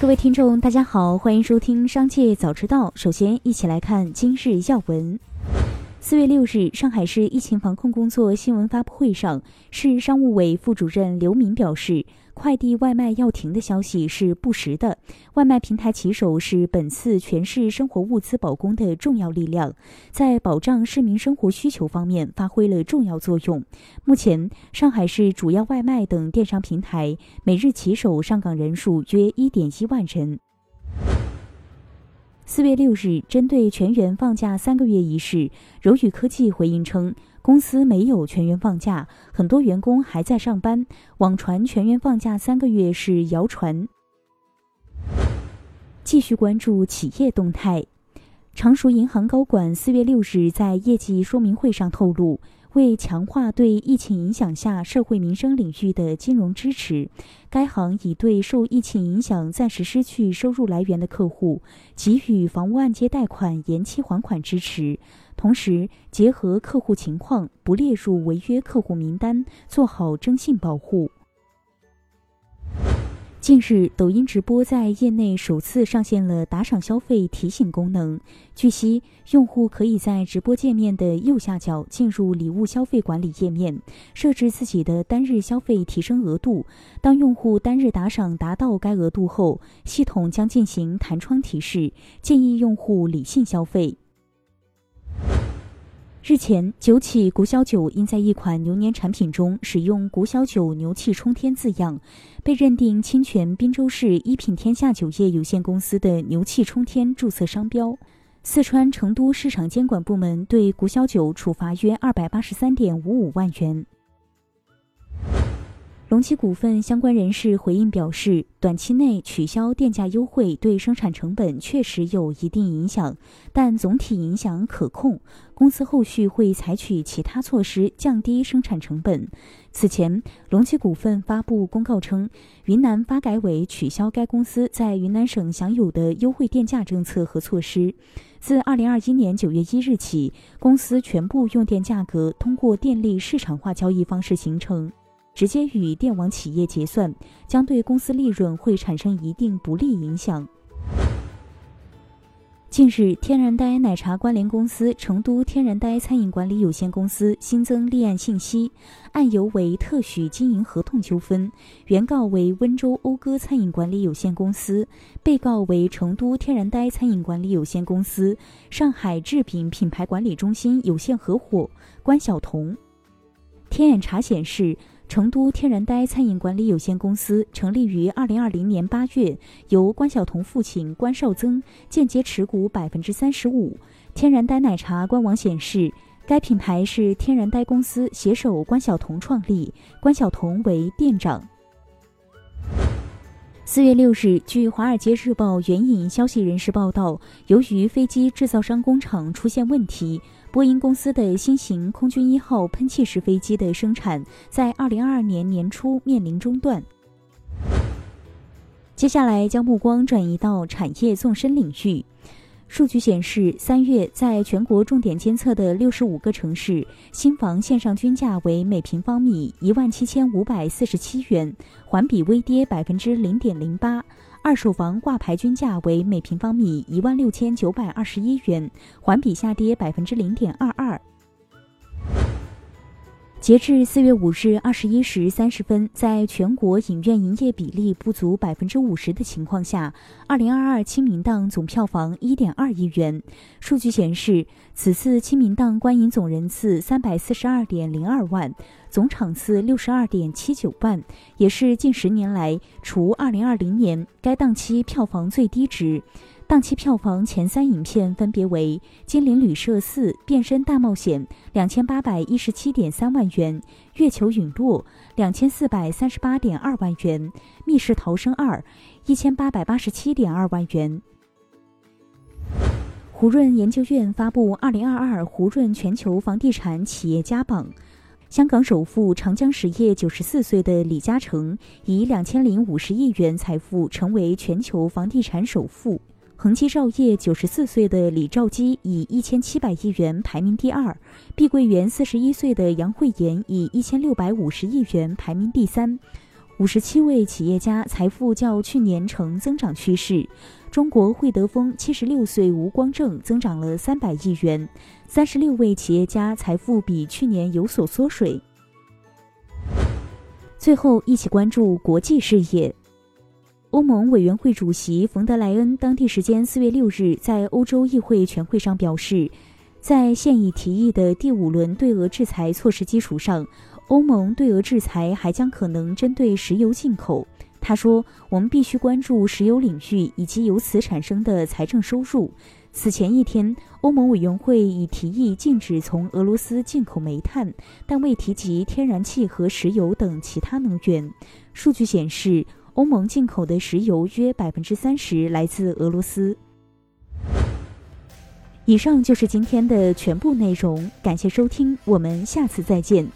各位听众，大家好，欢迎收听《商界早知道》。首先，一起来看今日要闻。四月六日，上海市疫情防控工作新闻发布会上，市商务委副主任刘敏表示，快递外卖要停的消息是不实的。外卖平台骑手是本次全市生活物资保供的重要力量，在保障市民生活需求方面发挥了重要作用。目前，上海市主要外卖等电商平台每日骑手上岗人数约一点一万人。四月六日，针对全员放假三个月一事，柔宇科技回应称，公司没有全员放假，很多员工还在上班。网传全员放假三个月是谣传。继续关注企业动态，常熟银行高管四月六日在业绩说明会上透露。为强化对疫情影响下社会民生领域的金融支持，该行已对受疫情影响暂时失去收入来源的客户给予房屋按揭贷款延期还款支持，同时结合客户情况，不列入违约客户名单，做好征信保护。近日，抖音直播在业内首次上线了打赏消费提醒功能。据悉，用户可以在直播界面的右下角进入礼物消费管理页面，设置自己的单日消费提升额度。当用户单日打赏达到该额度后，系统将进行弹窗提示，建议用户理性消费。日前，酒企古小酒因在一款牛年产品中使用“古小酒牛气冲天”字样，被认定侵权滨州市一品天下酒业有限公司的“牛气冲天”注册商标。四川成都市场监管部门对古小酒处罚约二百八十三点五五万元。隆基股份相关人士回应表示，短期内取消电价优惠对生产成本确实有一定影响，但总体影响可控。公司后续会采取其他措施降低生产成本。此前，隆基股份发布公告称，云南发改委取消该公司在云南省享有的优惠电价政策和措施。自二零二一年九月一日起，公司全部用电价格通过电力市场化交易方式形成。直接与电网企业结算，将对公司利润会产生一定不利影响。近日，天然呆奶茶关联公司成都天然呆餐饮管理有限公司新增立案信息，案由为特许经营合同纠纷，原告为温州讴歌餐饮管理有限公司，被告为成都天然呆餐饮管理有限公司、上海制品品牌管理中心有限合伙关晓彤。天眼查显示。成都天然呆餐饮管理有限公司成立于二零二零年八月，由关晓彤父亲关少增间接持股百分之三十五。天然呆奶茶官网显示，该品牌是天然呆公司携手关晓彤创立，关晓彤为店长。四月六日，据《华尔街日报》援引消息人士报道，由于飞机制造商工厂出现问题。波音公司的新型空军一号喷气式飞机的生产在二零二二年年初面临中断。接下来将目光转移到产业纵深领域。数据显示，三月在全国重点监测的六十五个城市，新房线上均价为每平方米一万七千五百四十七元，环比微跌百分之零点零八。二手房挂牌均价为每平方米一万六千九百二十一元，环比下跌百分之零点二二。截至四月五日二十一时三十分，在全国影院营业比例不足百分之五十的情况下，二零二二清明档总票房一点二亿元。数据显示，此次清明档观影总人次三百四十二点零二万，总场次六十二点七九万，也是近十年来除二零二零年该档期票房最低值。档期票房前三影片分别为《金陵旅社四：变身大冒险》两千八百一十七点三万元，《月球陨落》两千四百三十八点二万元，《密室逃生二》一千八百八十七点二万元。胡润研究院发布《二零二二胡润全球房地产企业家榜》，香港首富长江实业九十四岁的李嘉诚以两千零五十亿元财富成为全球房地产首富。恒基兆业九十四岁的李兆基以一千七百亿元排名第二，碧桂园四十一岁的杨惠妍以一千六百五十亿元排名第三。五十七位企业家财富较去年呈增长趋势。中国惠德丰七十六岁吴光正增长了三百亿元，三十六位企业家财富比去年有所缩水。最后，一起关注国际视野。欧盟委员会主席冯德莱恩当地时间四月六日在欧洲议会全会上表示，在现已提议的第五轮对俄制裁措施基础上，欧盟对俄制裁还将可能针对石油进口。他说：“我们必须关注石油领域以及由此产生的财政收入。”此前一天，欧盟委员会已提议禁止从俄罗斯进口煤炭，但未提及天然气和石油等其他能源。数据显示，欧盟进口的石油约百分之三十来自俄罗斯。以上就是今天的全部内容，感谢收听，我们下次再见。